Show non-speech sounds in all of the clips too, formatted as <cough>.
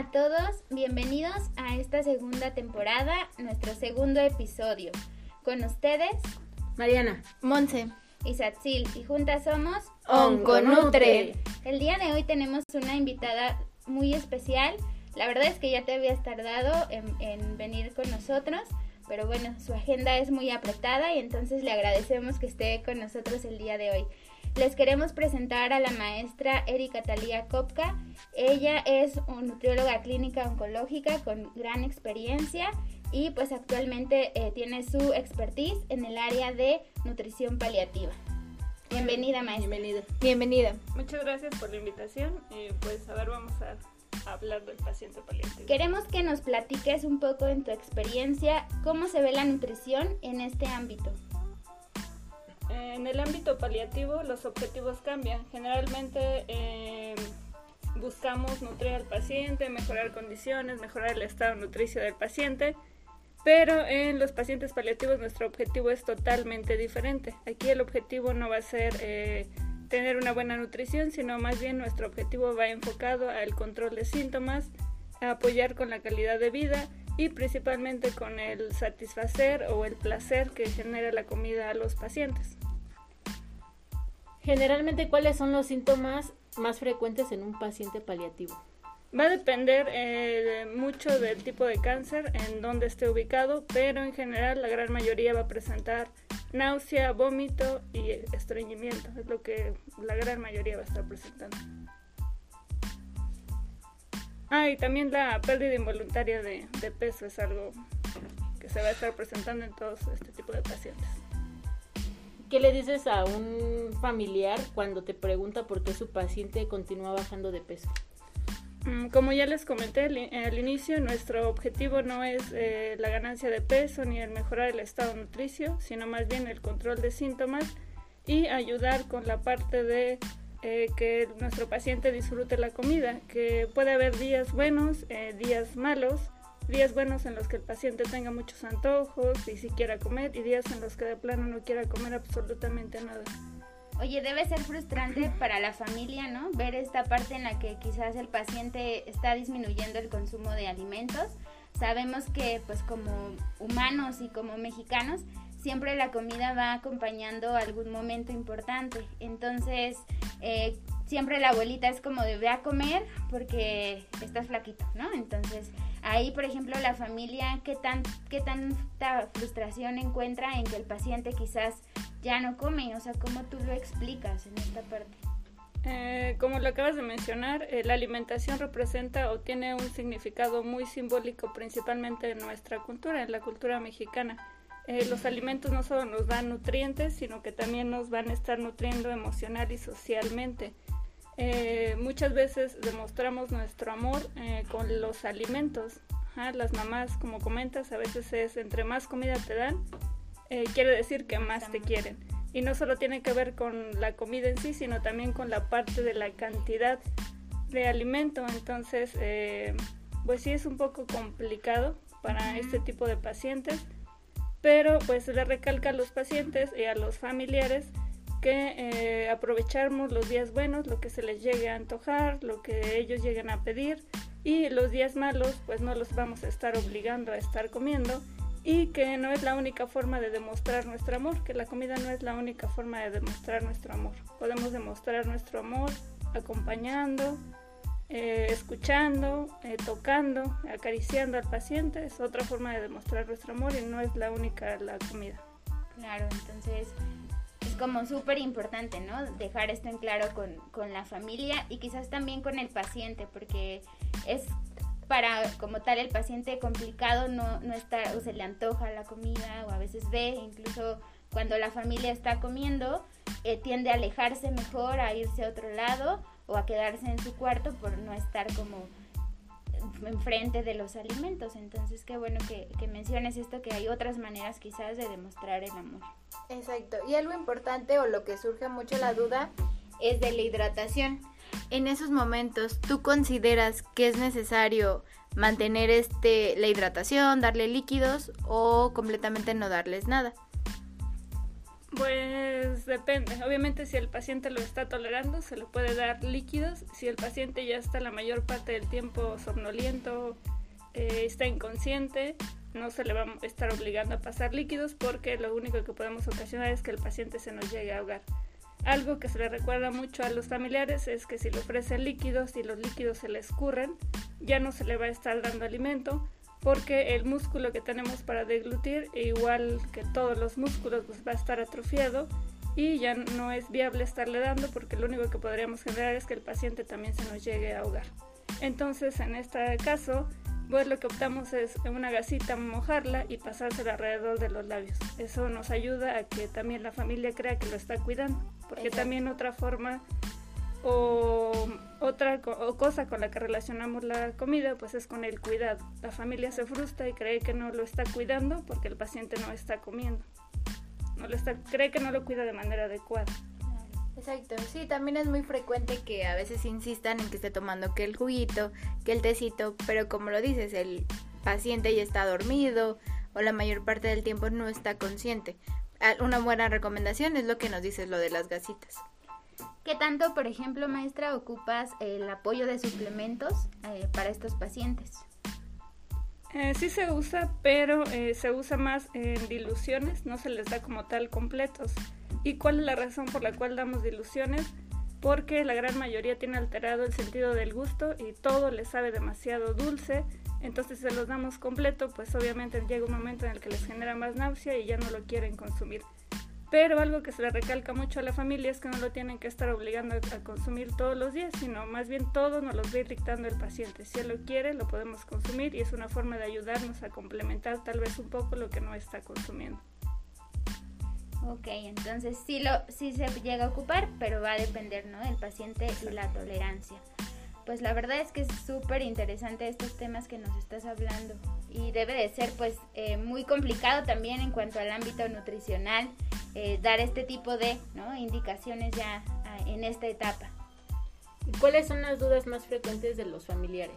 a todos, bienvenidos a esta segunda temporada, nuestro segundo episodio. Con ustedes, Mariana, Monse y Satsil, y juntas somos Onconutre. El día de hoy tenemos una invitada muy especial. La verdad es que ya te habías tardado en, en venir con nosotros, pero bueno, su agenda es muy apretada y entonces le agradecemos que esté con nosotros el día de hoy. Les queremos presentar a la maestra Erika Talía Kopka. Ella es una nutrióloga clínica oncológica con gran experiencia y pues actualmente eh, tiene su expertise en el área de nutrición paliativa. Bienvenida, maestra. bienvenida. Bienvenida. Muchas gracias por la invitación y pues a ver, vamos a hablar del paciente paliativo. Queremos que nos platiques un poco en tu experiencia cómo se ve la nutrición en este ámbito. En el ámbito paliativo los objetivos cambian. Generalmente eh, buscamos nutrir al paciente, mejorar condiciones, mejorar el estado nutricio del paciente, pero en los pacientes paliativos nuestro objetivo es totalmente diferente. Aquí el objetivo no va a ser eh, tener una buena nutrición, sino más bien nuestro objetivo va enfocado al control de síntomas, a apoyar con la calidad de vida y principalmente con el satisfacer o el placer que genera la comida a los pacientes. Generalmente, ¿cuáles son los síntomas más frecuentes en un paciente paliativo? Va a depender eh, mucho del tipo de cáncer, en dónde esté ubicado, pero en general la gran mayoría va a presentar náusea, vómito y estreñimiento. Es lo que la gran mayoría va a estar presentando. Ah, y también la pérdida involuntaria de, de peso es algo que se va a estar presentando en todos este tipo de pacientes. ¿Qué le dices a un familiar cuando te pregunta por qué su paciente continúa bajando de peso? Mm, Como ya les comenté al in- al inicio, nuestro objetivo no es eh, la ganancia de peso ni el mejorar el estado nutricio, sino más bien el control de síntomas y ayudar con la parte de eh, que nuestro paciente disfrute la comida, que puede haber días buenos, eh, días malos, días buenos en los que el paciente tenga muchos antojos y si quiera comer y días en los que de plano no quiera comer absolutamente nada. Oye, debe ser frustrante <laughs> para la familia, ¿no? Ver esta parte en la que quizás el paciente está disminuyendo el consumo de alimentos. Sabemos que pues como humanos y como mexicanos siempre la comida va acompañando algún momento importante. Entonces, eh, siempre la abuelita es como de ve a comer porque estás flaquito, ¿no? Entonces, ahí, por ejemplo, la familia, ¿qué, tan, qué tanta frustración encuentra en que el paciente quizás ya no come? O sea, ¿cómo tú lo explicas en esta parte? Eh, como lo acabas de mencionar, eh, la alimentación representa o tiene un significado muy simbólico principalmente en nuestra cultura, en la cultura mexicana. Eh, los alimentos no solo nos dan nutrientes, sino que también nos van a estar nutriendo emocional y socialmente. Eh, muchas veces demostramos nuestro amor eh, con los alimentos. Ajá, las mamás, como comentas, a veces es entre más comida te dan, eh, quiere decir que más te quieren. Y no solo tiene que ver con la comida en sí, sino también con la parte de la cantidad de alimento. Entonces, eh, pues sí es un poco complicado para este tipo de pacientes, pero pues le recalca a los pacientes y a los familiares que eh, los días buenos, lo que se les llegue a antojar, lo que ellos lleguen a pedir y los días malos pues no los vamos a estar obligando a estar comiendo y que no es la única forma de demostrar nuestro amor, que la comida no es la única forma de demostrar nuestro amor. Podemos demostrar nuestro amor acompañando, eh, escuchando, eh, tocando, acariciando al paciente. Es otra forma de demostrar nuestro amor y no es la única la comida. Claro, entonces es como súper importante, ¿no? Dejar esto en claro con, con la familia y quizás también con el paciente, porque es para como tal el paciente complicado no, no estar o se le antoja la comida o a veces ve incluso cuando la familia está comiendo eh, tiende a alejarse mejor a irse a otro lado o a quedarse en su cuarto por no estar como enfrente de los alimentos entonces qué bueno que, que menciones esto que hay otras maneras quizás de demostrar el amor Exacto. Y algo importante o lo que surge mucho la duda es de la hidratación. En esos momentos, ¿tú consideras que es necesario mantener este la hidratación, darle líquidos o completamente no darles nada? Pues depende. Obviamente si el paciente lo está tolerando, se le puede dar líquidos. Si el paciente ya está la mayor parte del tiempo somnoliento, eh, está inconsciente, no se le va a estar obligando a pasar líquidos porque lo único que podemos ocasionar es que el paciente se nos llegue a ahogar. Algo que se le recuerda mucho a los familiares es que si le ofrecen líquidos y los líquidos se le escurren, ya no se le va a estar dando alimento porque el músculo que tenemos para deglutir, igual que todos los músculos, pues va a estar atrofiado y ya no es viable estarle dando porque lo único que podríamos generar es que el paciente también se nos llegue a ahogar. Entonces, en este caso, pues lo que optamos es en una gasita mojarla y pasársela alrededor de los labios. Eso nos ayuda a que también la familia crea que lo está cuidando, porque también otra forma o otra cosa con la que relacionamos la comida pues es con el cuidado. La familia se frustra y cree que no lo está cuidando porque el paciente no está comiendo. No lo está, cree que no lo cuida de manera adecuada. Exacto, sí, también es muy frecuente que a veces insistan en que esté tomando que el juguito, que el tecito, pero como lo dices, el paciente ya está dormido o la mayor parte del tiempo no está consciente. Ah, una buena recomendación es lo que nos dices, lo de las gasitas. ¿Qué tanto, por ejemplo, maestra, ocupas el apoyo de suplementos eh, para estos pacientes? Eh, sí se usa, pero eh, se usa más en diluciones, no se les da como tal completos. ¿Y cuál es la razón por la cual damos diluciones? Porque la gran mayoría tiene alterado el sentido del gusto y todo les sabe demasiado dulce. Entonces se los damos completo, pues obviamente llega un momento en el que les genera más náusea y ya no lo quieren consumir. Pero algo que se le recalca mucho a la familia es que no lo tienen que estar obligando a consumir todos los días, sino más bien todos nos los va dictando el paciente. Si él lo quiere, lo podemos consumir y es una forma de ayudarnos a complementar tal vez un poco lo que no está consumiendo. Ok, entonces sí, lo, sí se llega a ocupar, pero va a depender ¿no? del paciente y la tolerancia. Pues la verdad es que es súper interesante estos temas que nos estás hablando y debe de ser pues eh, muy complicado también en cuanto al ámbito nutricional eh, dar este tipo de ¿no? indicaciones ya ah, en esta etapa. ¿Cuáles son las dudas más frecuentes de los familiares?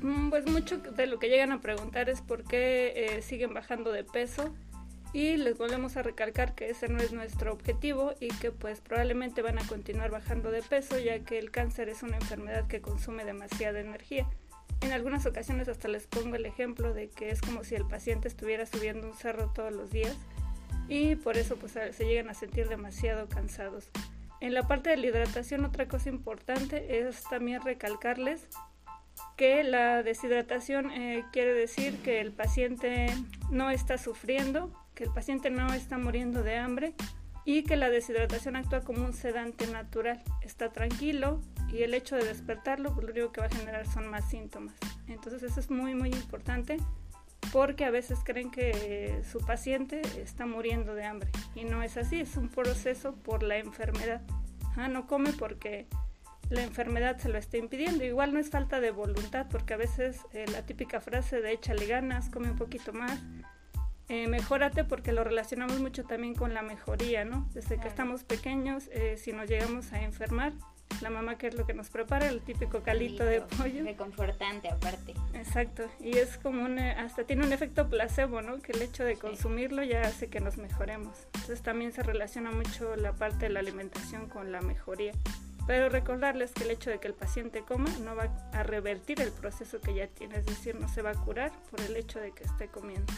Mm, pues mucho de lo que llegan a preguntar es por qué eh, siguen bajando de peso y les volvemos a recalcar que ese no es nuestro objetivo y que pues probablemente van a continuar bajando de peso ya que el cáncer es una enfermedad que consume demasiada energía. En algunas ocasiones hasta les pongo el ejemplo de que es como si el paciente estuviera subiendo un cerro todos los días y por eso pues se llegan a sentir demasiado cansados. En la parte de la hidratación otra cosa importante es también recalcarles que la deshidratación eh, quiere decir que el paciente no está sufriendo, que el paciente no está muriendo de hambre y que la deshidratación actúa como un sedante natural. Está tranquilo y el hecho de despertarlo pues, lo único que va a generar son más síntomas. Entonces eso es muy muy importante porque a veces creen que su paciente está muriendo de hambre y no es así, es un proceso por la enfermedad. Ah, no come porque la enfermedad se lo está impidiendo. Igual no es falta de voluntad, porque a veces eh, la típica frase de échale ganas, come un poquito más, eh, mejórate porque lo relacionamos mucho también con la mejoría, ¿no? Desde que estamos pequeños, eh, si nos llegamos a enfermar, la mamá que es lo que nos prepara, el típico calito, de pollo. Reconfortante aparte. Exacto, y es como un, hasta tiene un efecto placebo, ¿no? Que el hecho de consumirlo ya hace que nos mejoremos. Entonces también se relaciona mucho la parte de la alimentación con la mejoría. Pero recordarles que el hecho de que el paciente coma no va a revertir el proceso que ya tiene, es decir, no se va a curar por el hecho de que esté comiendo.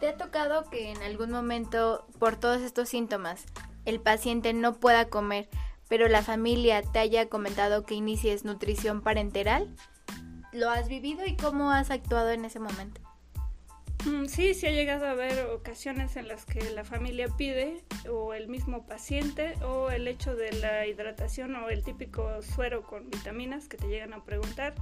¿Te ha tocado que en algún momento, por todos estos síntomas, el paciente no pueda comer, pero la familia te haya comentado que inicies nutrición parenteral? ¿Lo has vivido y cómo has actuado en ese momento? Mm, sí, sí ha llegado a haber ocasiones en las que la familia pide o el mismo paciente o el hecho de la hidratación o el típico suero con vitaminas que te llegan a preguntar,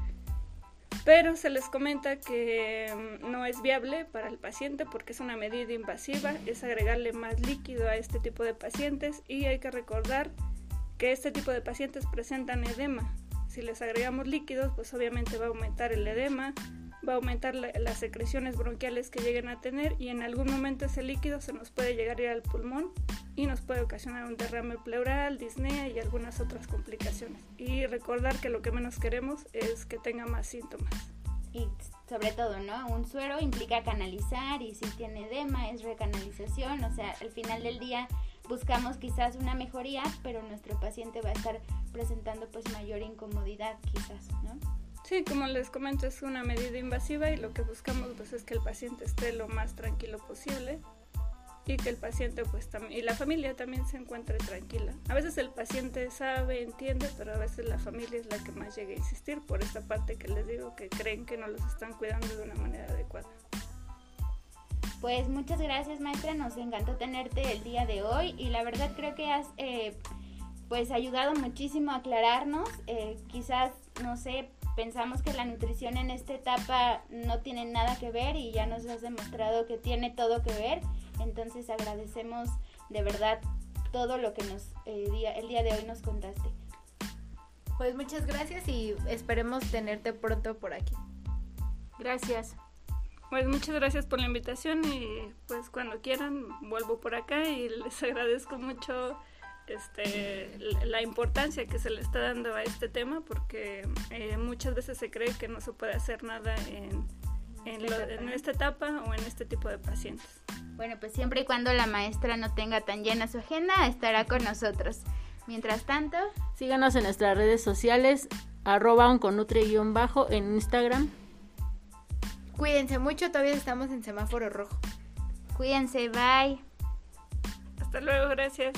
pero se les comenta que mm, no es viable para el paciente porque es una medida invasiva, es agregarle más líquido a este tipo de pacientes y hay que recordar que este tipo de pacientes presentan edema. Si les agregamos líquidos, pues obviamente va a aumentar el edema, va a aumentar las secreciones bronquiales que lleguen a tener y en algún momento ese líquido se nos puede llegar a ir al pulmón y nos puede ocasionar un derrame pleural, disnea y algunas otras complicaciones. Y recordar que lo que menos queremos es que tenga más síntomas. Y sobre todo, ¿no? Un suero implica canalizar y si tiene edema es recanalización, o sea, al final del día buscamos quizás una mejoría, pero nuestro paciente va a estar presentando pues mayor incomodidad quizás, ¿no? Sí, como les comento, es una medida invasiva y lo que buscamos pues es que el paciente esté lo más tranquilo posible y que el paciente pues y la familia también se encuentre tranquila. A veces el paciente sabe, entiende, pero a veces la familia es la que más llega a insistir por esta parte que les digo que creen que no los están cuidando de una manera adecuada. Pues muchas gracias maestra, nos encantó tenerte el día de hoy y la verdad creo que has eh, pues ayudado muchísimo a aclararnos, eh, quizás no sé, pensamos que la nutrición en esta etapa no tiene nada que ver y ya nos has demostrado que tiene todo que ver, entonces agradecemos de verdad todo lo que nos eh, día, el día de hoy nos contaste. Pues muchas gracias y esperemos tenerte pronto por aquí. Gracias. Pues muchas gracias por la invitación y pues cuando quieran vuelvo por acá y les <laughs> agradezco mucho este, la importancia que se le está dando a este tema porque eh, muchas veces se cree que no se puede hacer nada en, en, esta etapa o en este tipo de pacientes. Bueno, pues siempre y cuando la maestra no tenga tan llena su agenda, estará con nosotros. Mientras tanto, síganos en nuestras redes sociales, arroba onconutri-bajo en Instagram Cuídense mucho, todavía estamos en semáforo rojo. Cuídense, bye. Hasta luego, gracias.